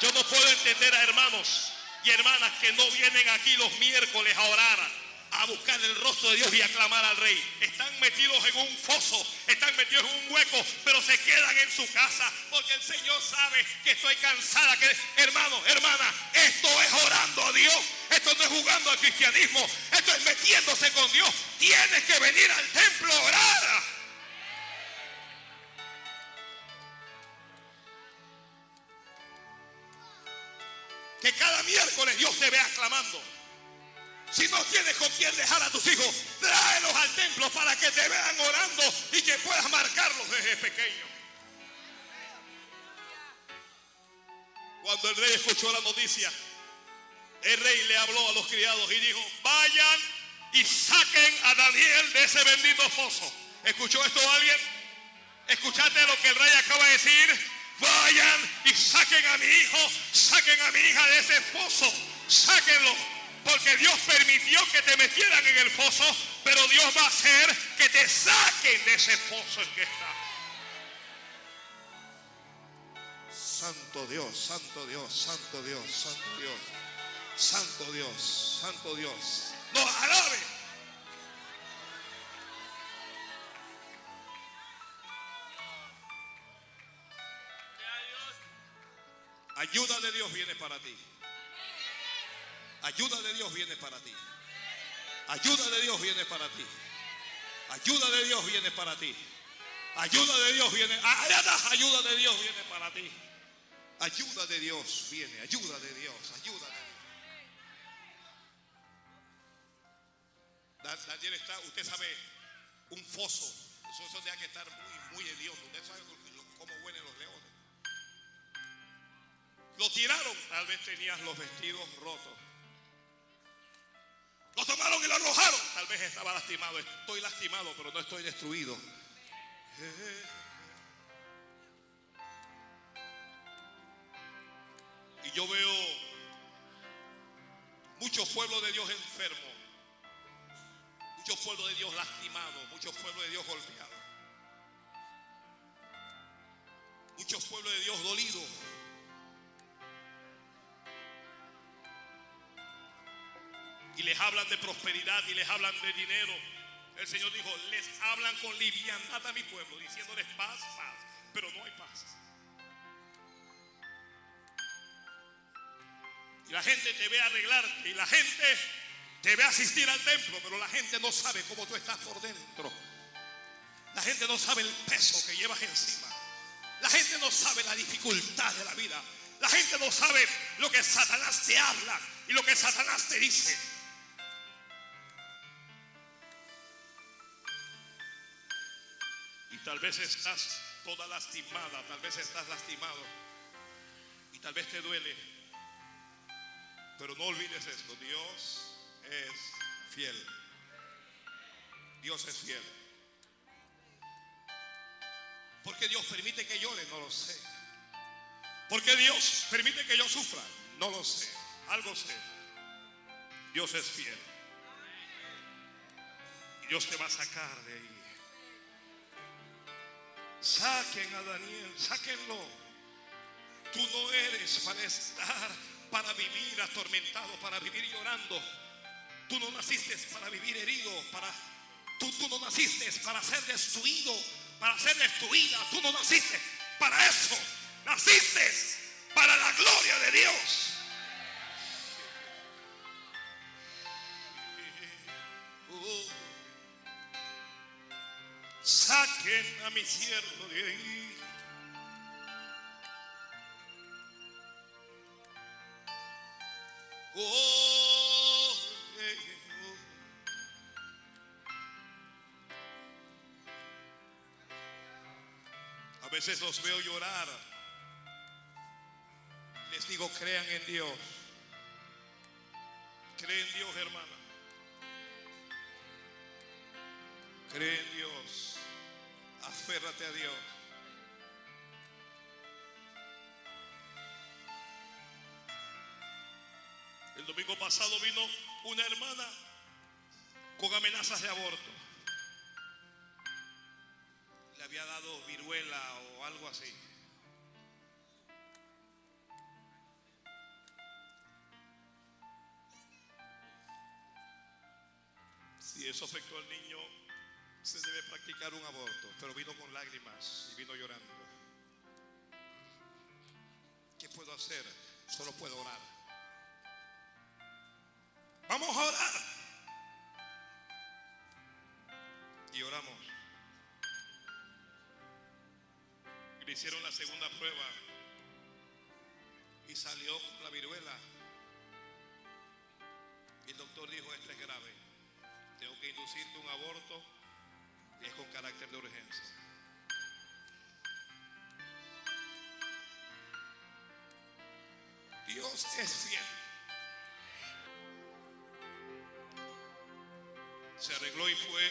Yo no puedo entender a hermanos y hermanas que no vienen aquí los miércoles a orar a buscar el rostro de Dios y a clamar al rey. Están metidos en un foso, están metidos en un hueco, pero se quedan en su casa porque el Señor sabe que estoy cansada. Que, hermano, hermana, esto es orando a Dios. Esto no es jugando al cristianismo. Esto es metiéndose con Dios. Tienes que venir al templo a orar. Miércoles Dios te vea clamando. Si no tienes con quién dejar a tus hijos, tráelos al templo para que te vean orando y que puedas marcarlos desde pequeño. Cuando el rey escuchó la noticia, el rey le habló a los criados y dijo, vayan y saquen a Daniel de ese bendito foso. ¿Escuchó esto alguien? ¿Escuchaste lo que el rey acaba de decir? Vayan y saquen a mi hijo, saquen a mi hija de ese foso, sáquenlo porque Dios permitió que te metieran en el foso, pero Dios va a hacer que te saquen de ese foso en que está. Santo Dios, Santo Dios, Santo Dios, Santo Dios, Santo Dios, Santo Dios. No, alabe. Ayuda de Dios viene para ti. Ayuda de Dios viene para ti. Ayuda de Dios viene para ti. Ayuda de Dios viene para ti. Ayuda de Dios viene. Ayuda de Dios viene para ti. Ayuda de Dios viene. Ayuda de Dios. Ayuda de Dios. Daniel está, usted sabe, un foso. Eso, eso tiene que estar muy, muy hediondo. Usted sabe cómo huelen los. Lo tiraron. Tal vez tenías los vestidos rotos. Lo tomaron y lo arrojaron. Tal vez estaba lastimado. Estoy lastimado, pero no estoy destruido. Y yo veo muchos pueblos de Dios enfermos. Muchos pueblos de Dios lastimados. Muchos pueblos de Dios golpeados. Muchos pueblos de Dios dolidos. Les hablan de prosperidad y les hablan de dinero. El Señor dijo, les hablan con liviandad a mi pueblo, diciéndoles paz, paz, pero no hay paz. Y la gente te ve arreglarte y la gente te ve asistir al templo, pero la gente no sabe cómo tú estás por dentro. La gente no sabe el peso que llevas encima. La gente no sabe la dificultad de la vida. La gente no sabe lo que Satanás te habla y lo que Satanás te dice. Tal vez estás toda lastimada, tal vez estás lastimado y tal vez te duele. Pero no olvides esto, Dios es fiel. Dios es fiel. Porque Dios permite que llore, no lo sé. Porque Dios permite que yo sufra, no lo sé. Algo sé. Dios es fiel. Y Dios te va a sacar de ahí. Saquen a Daniel, sáquenlo. Tú no eres para estar, para vivir atormentado, para vivir llorando. Tú no naciste para vivir herido, para tú, tú no naciste para ser destruido, para ser destruida. Tú no naciste para eso. Naciste para la gloria de Dios. A mi siervo de ahí. Oh, A veces los veo llorar. Les digo, crean en Dios. Creen en Dios, hermana. Cree en Dios. Aférrate a Dios. El domingo pasado vino una hermana con amenazas de aborto. Le había dado viruela o algo así. Si eso afectó al niño, se debe practicar un aborto, pero vino con lágrimas y vino llorando. ¿Qué puedo hacer? Solo puedo orar. Vamos a orar. Y oramos. Le hicieron la segunda prueba. Y salió con la viruela. Y el doctor dijo, esto es grave. Tengo que inducirte un aborto es con carácter de urgencia. Dios es fiel. Se arregló y fue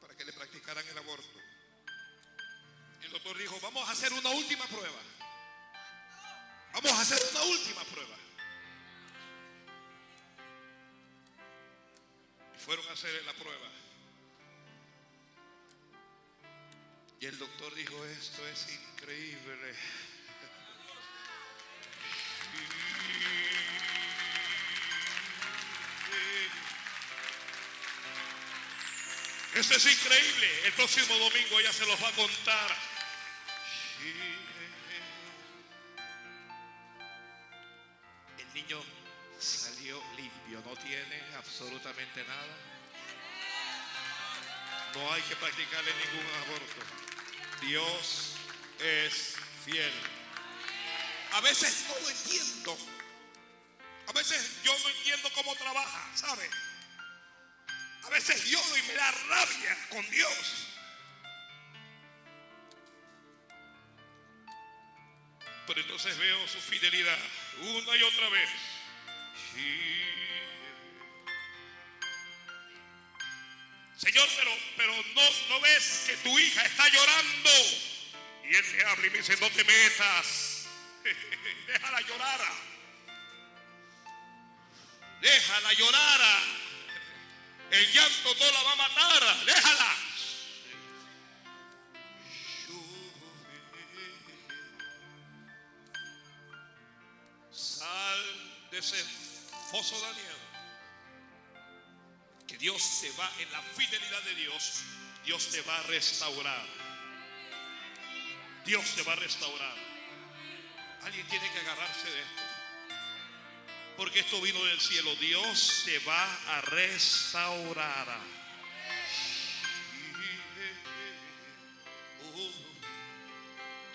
para que le practicaran el aborto. El doctor dijo, vamos a hacer una última prueba. Vamos a hacer una última prueba. Fueron a hacer la prueba. Y el doctor dijo, esto es increíble. Esto es increíble. El próximo domingo ella se los va a contar. Limpio, no tiene absolutamente nada. No hay que practicarle ningún aborto. Dios es fiel. A veces no entiendo. A veces yo no entiendo cómo trabaja, ¿sabe? A veces lloro y me da rabia con Dios. Pero entonces veo su fidelidad una y otra vez. Señor, pero, pero no, no ves que tu hija está llorando. Y él me habla y me dice, no te metas. Déjala llorar. Déjala llorar. El llanto no la va a matar. Déjala. Sal de ese foso, Daniel. Dios te va, en la fidelidad de Dios, Dios te va a restaurar. Dios te va a restaurar. Alguien tiene que agarrarse de esto. Porque esto vino del cielo. Dios te va a restaurar.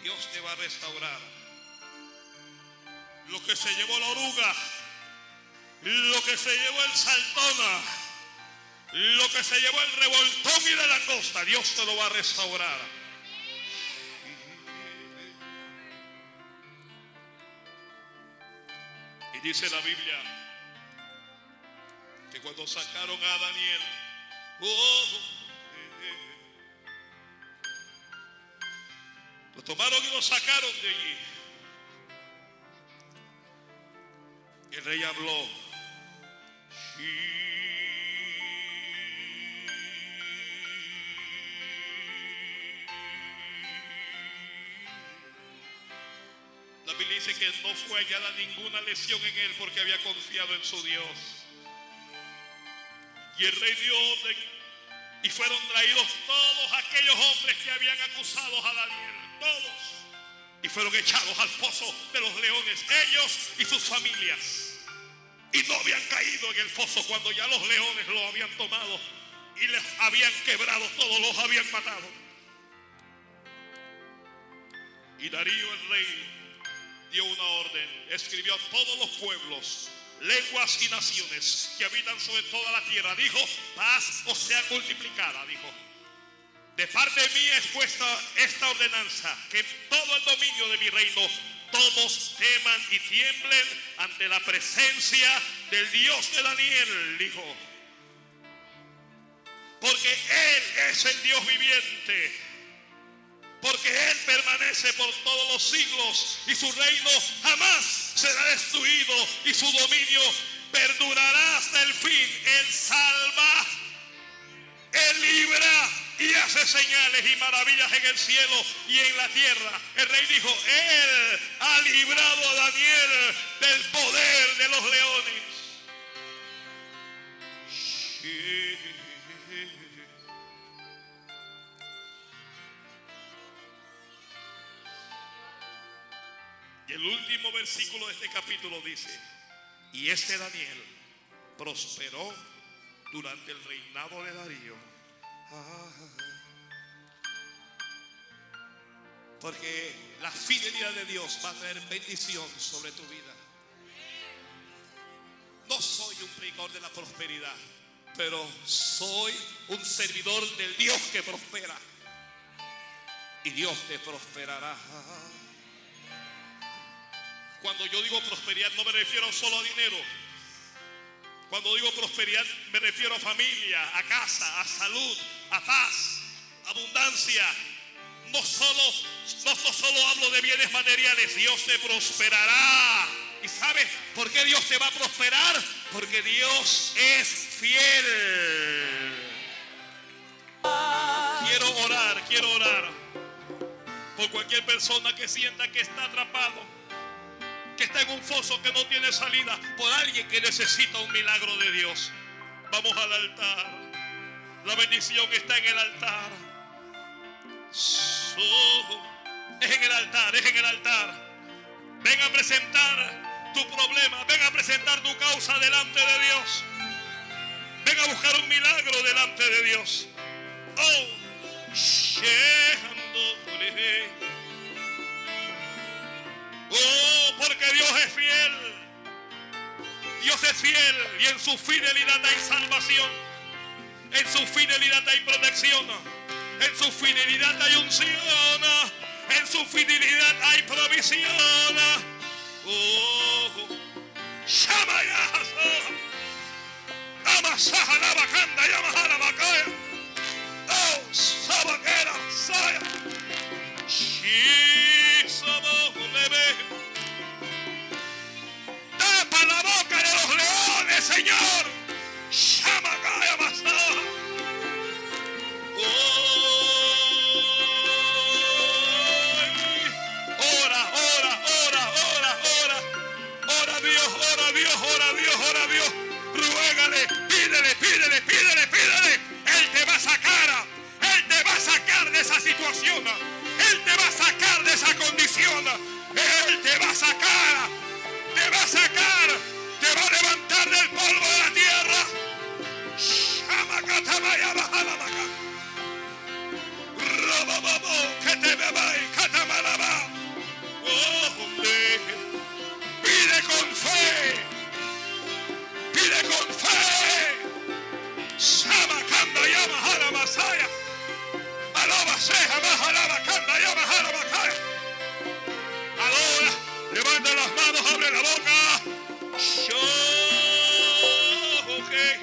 Dios te va a restaurar. Lo que se llevó la oruga, lo que se llevó el saltona, lo que se llevó el revoltón y la langosta, Dios te lo va a restaurar. Y dice la Biblia que cuando sacaron a Daniel, oh, lo tomaron y lo sacaron de allí. El rey habló. Dice que no fue hallada ninguna lesión en él porque había confiado en su Dios. Y el rey dio orden y fueron traídos todos aquellos hombres que habían acusado a Daniel, todos, y fueron echados al foso de los leones, ellos y sus familias. Y no habían caído en el foso cuando ya los leones lo habían tomado y les habían quebrado, todos los habían matado. Y Darío el rey dio una orden, escribió a todos los pueblos, lenguas y naciones que habitan sobre toda la tierra. Dijo, paz o sea multiplicada, dijo. De parte de mí es puesta esta ordenanza, que todo el dominio de mi reino, todos teman y tiemblen ante la presencia del Dios de Daniel, dijo. Porque Él es el Dios viviente porque Él permanece por todos los siglos y su reino jamás será destruido y su dominio perdurará hasta el fin. Él salva, Él libra y hace señales y maravillas en el cielo y en la tierra. El rey dijo, Él ha librado a Daniel del poder de los leones. Y el último versículo de este capítulo dice, y este Daniel prosperó durante el reinado de Darío. Porque la fidelidad de Dios va a traer bendición sobre tu vida. No soy un predicador de la prosperidad, pero soy un servidor del Dios que prospera. Y Dios te prosperará. Cuando yo digo prosperidad no me refiero solo a dinero. Cuando digo prosperidad me refiero a familia, a casa, a salud, a paz, abundancia. No solo, no, solo hablo de bienes materiales, Dios te prosperará. ¿Y sabes por qué Dios te va a prosperar? Porque Dios es fiel. Quiero orar, quiero orar por cualquier persona que sienta que está atrapado que está en un foso que no tiene salida, por alguien que necesita un milagro de Dios. Vamos al altar. La bendición está en el altar. es en el altar, es en el altar. Ven a presentar tu problema, ven a presentar tu causa delante de Dios. Ven a buscar un milagro delante de Dios. Oh, Oh, porque Dios es fiel. Dios es fiel y en su fidelidad hay salvación. En su fidelidad hay protección. En su fidelidad hay unción. En su fidelidad hay provisión. Oh. Oh, pídele, pídele, pídele. Él te va a sacar. Él te va a sacar de esa situación. Él te va a sacar de esa condición. Él te va a sacar. Te va a sacar. Te va a levantar del polvo de la tierra. Pide con fe. Pide con fe. Shamakanda yamahara masaya. Alaba seja bajalaba kanda yamahara bakaya. Ahora, levanta las manos, abre la boca. Yo, okay.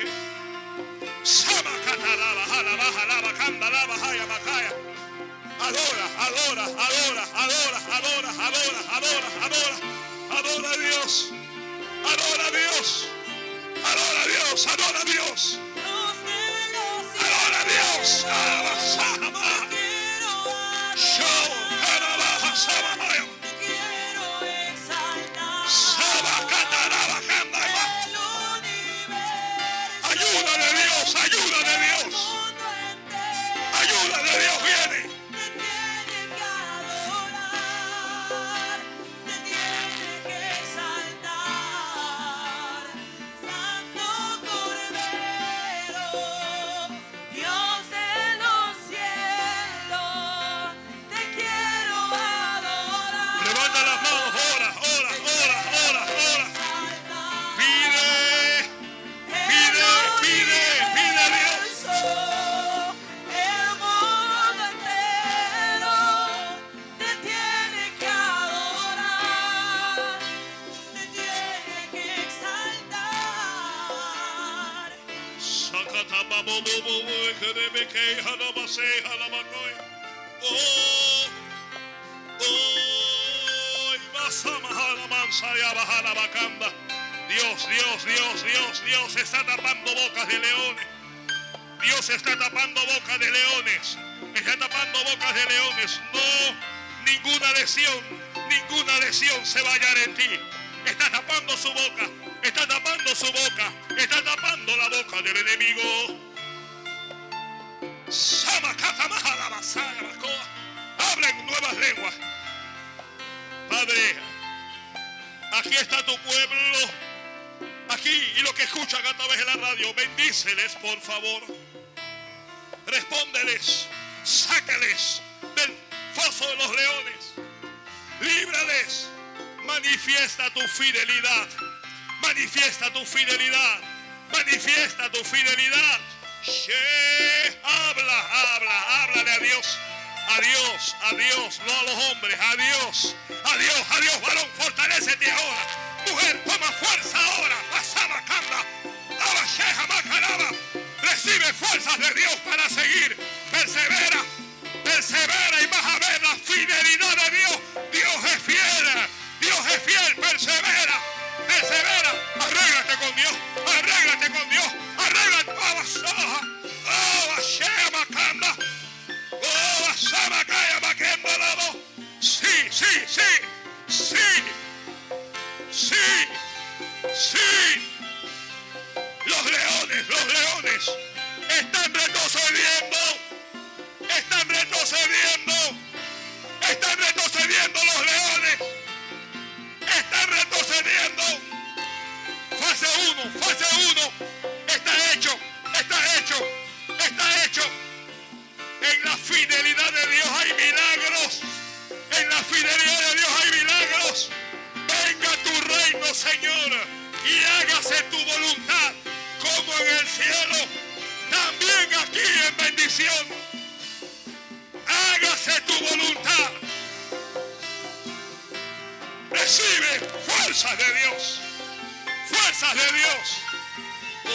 Samakata lava, jala, baja, lava, kanda, lava, jaya, bakaya. Adora, adora, adora, adora, adora, adora, adora, adora, adora a Dios. Adora a Dios. Adora a Dios, adora a Dios. Show, Dios, Dios, Dios, Dios, Dios está tapando bocas de leones. Dios está tapando bocas de leones. Está tapando bocas de leones. No, ninguna lesión, ninguna lesión se va a hallar en ti. está tapando su boca, está tapando su boca, está tapando la boca del enemigo. Hablen nuevas lenguas. Padre, aquí está tu pueblo. Aquí y los que escuchan a través de la radio, bendíceles por favor. Respóndeles, sácales del foso de los leones. Líbrales. Manifiesta tu fidelidad. Manifiesta tu fidelidad. Manifiesta tu fidelidad. She, habla, habla, háblale a Dios. A Dios, a Dios, no a los hombres, a Dios, a Dios, a Dios, varón, fortalecete ahora. Mujer, toma fuerza ahora. Pasaba, canta, abasheja, macaraba. Recibe fuerzas de Dios para seguir. Persevera, persevera y vas a ver la fidelidad de Dios. Dios es fiel, Dios es fiel, persevera, persevera. Arréglate con Dios, arréglate con Dios, arréglate. Abasaja, los leones. Están retrocediendo. Fase 1, fase 1. Está hecho, está hecho, está hecho. En la fidelidad de Dios hay milagros. En la fidelidad de Dios hay milagros. Venga tu reino, Señor, y hágase tu voluntad como en el cielo, también aquí en bendición. Hágase tu voluntad. Recibe fuerzas de Dios. Fuerzas de Dios. Oh,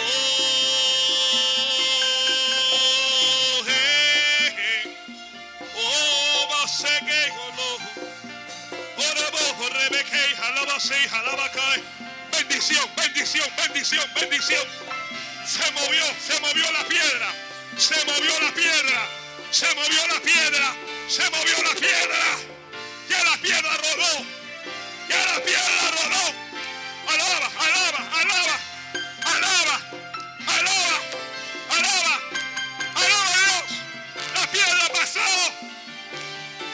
eh, eh. Oh. Bendición, bendición, bendición, bendición. Se movió, se movió la piedra. Se movió la piedra. Se movió la piedra. Se movió la piedra. Ya la piedra rodó. La piedra rodó. Alaba, alaba, alaba. Alaba, alaba, alaba. Alaba a Dios. La piedra pasó.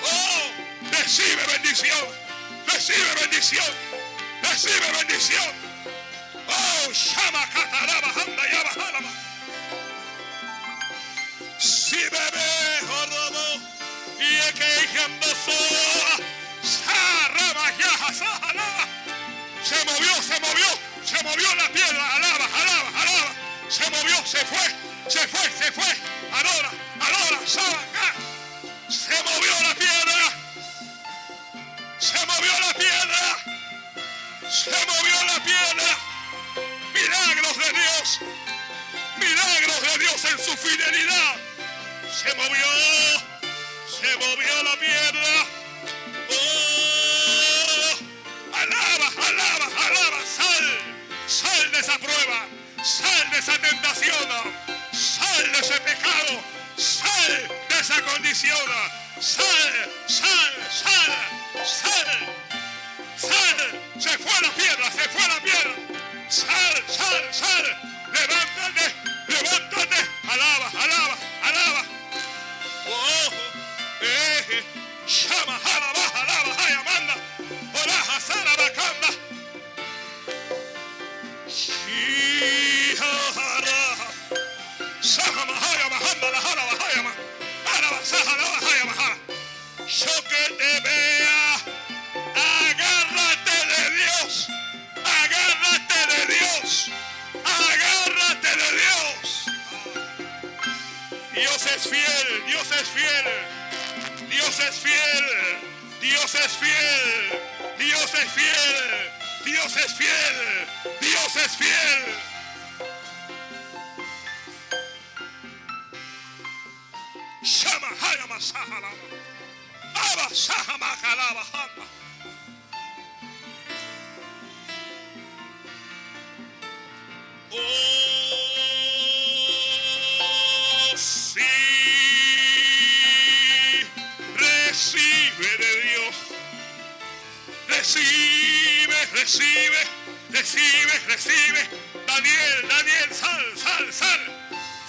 Oh, recibe bendición. Recibe bendición. Recibe bendición. Oh, Shama Kataraba Handa Yaba Halama. Si bebé jorobo y es que yendo soa. Se movió, se movió, se movió la piedra. Alaba, alaba, alaba. Se movió, se fue, se fue, se fue. Adora, adora, Sabacá. Se movió la piedra. Se movió la piedra. Se movió la piedra. Milagros de Dios. Milagros de Dios en su fidelidad. Se movió. Se movió la piedra. Prueba. Sal de esa tentación. Sal de ese pecado. Sal de esa condición. Sal, sal, sal, sal. Sal, se fue la piedra, se fue la piedra. Sal, sal, sal. Levántate, levántate. Alaba, alaba, alaba. Oh, eh, llama, alaba, alaba, ay, amanda. Oraja, sara, bacanda. Yo que te vea. Agárrate de Dios. Agárrate de Dios. Agárrate de Dios. Dios es fiel. Dios es fiel. Dios es fiel. Dios es fiel. Dios es fiel. Dios es fiel. Dios es fiel. Shama hayama sahalama. Aba sahama kalaba hama. Oh, sí, recibe de Dios, Recibe, recibe, recibe, recibe. Daniel, Daniel, sal, sal, sal,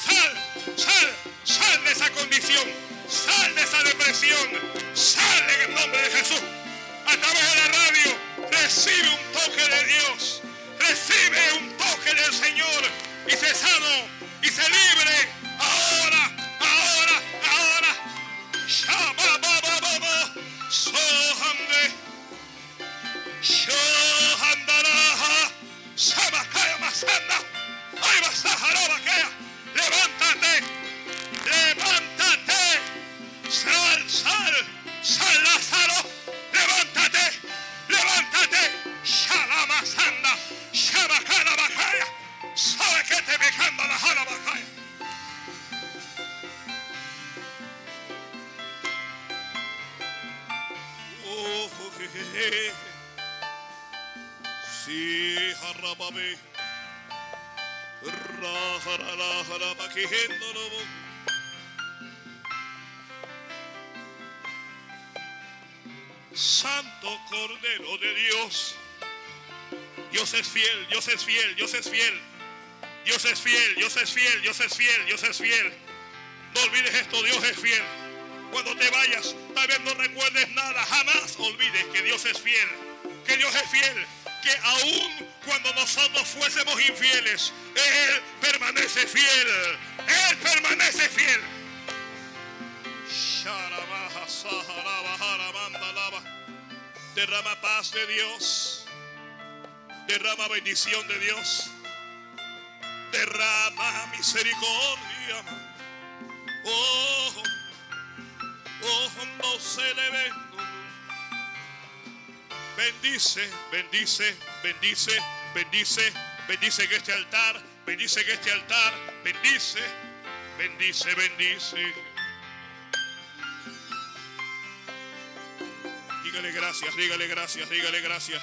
sal, sal, sal de esa condición, sal de esa depresión, sal en el nombre de Jesús. A través de la radio, recibe un toque de Dios, recibe un toque del Señor. Y se sano y se libre levántate, Santo Cordero de Dios. Dios es fiel, Dios es fiel, Dios es fiel. Dios es fiel, Dios es fiel, Dios es fiel, Dios es fiel. No olvides esto, Dios es fiel. Cuando te vayas, tal vez no recuerdes nada. Jamás olvides que Dios es fiel. Que Dios es fiel. Que aún cuando nosotros fuésemos infieles, Él permanece fiel. Él permanece fiel. Derrama paz de Dios. Derrama bendición de Dios. Derrama misericordia. Oh, oh, no se le ve. Bendice, bendice, bendice, bendice, bendice en este altar, bendice en este altar, bendice, bendice, bendice. Dígale gracias, dígale gracias, dígale gracias.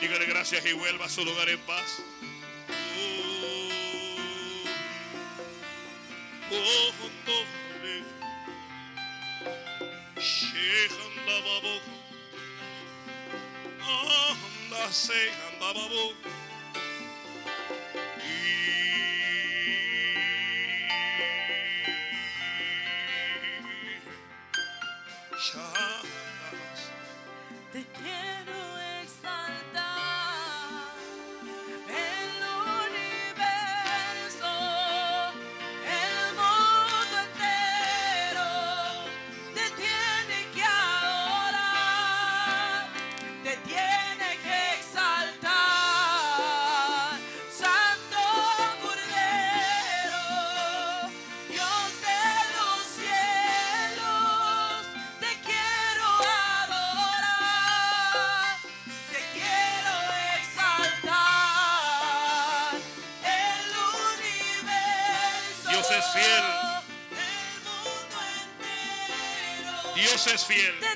Dígale gracias y vuelva a su lugar en paz. Oh, oh, no, fiel.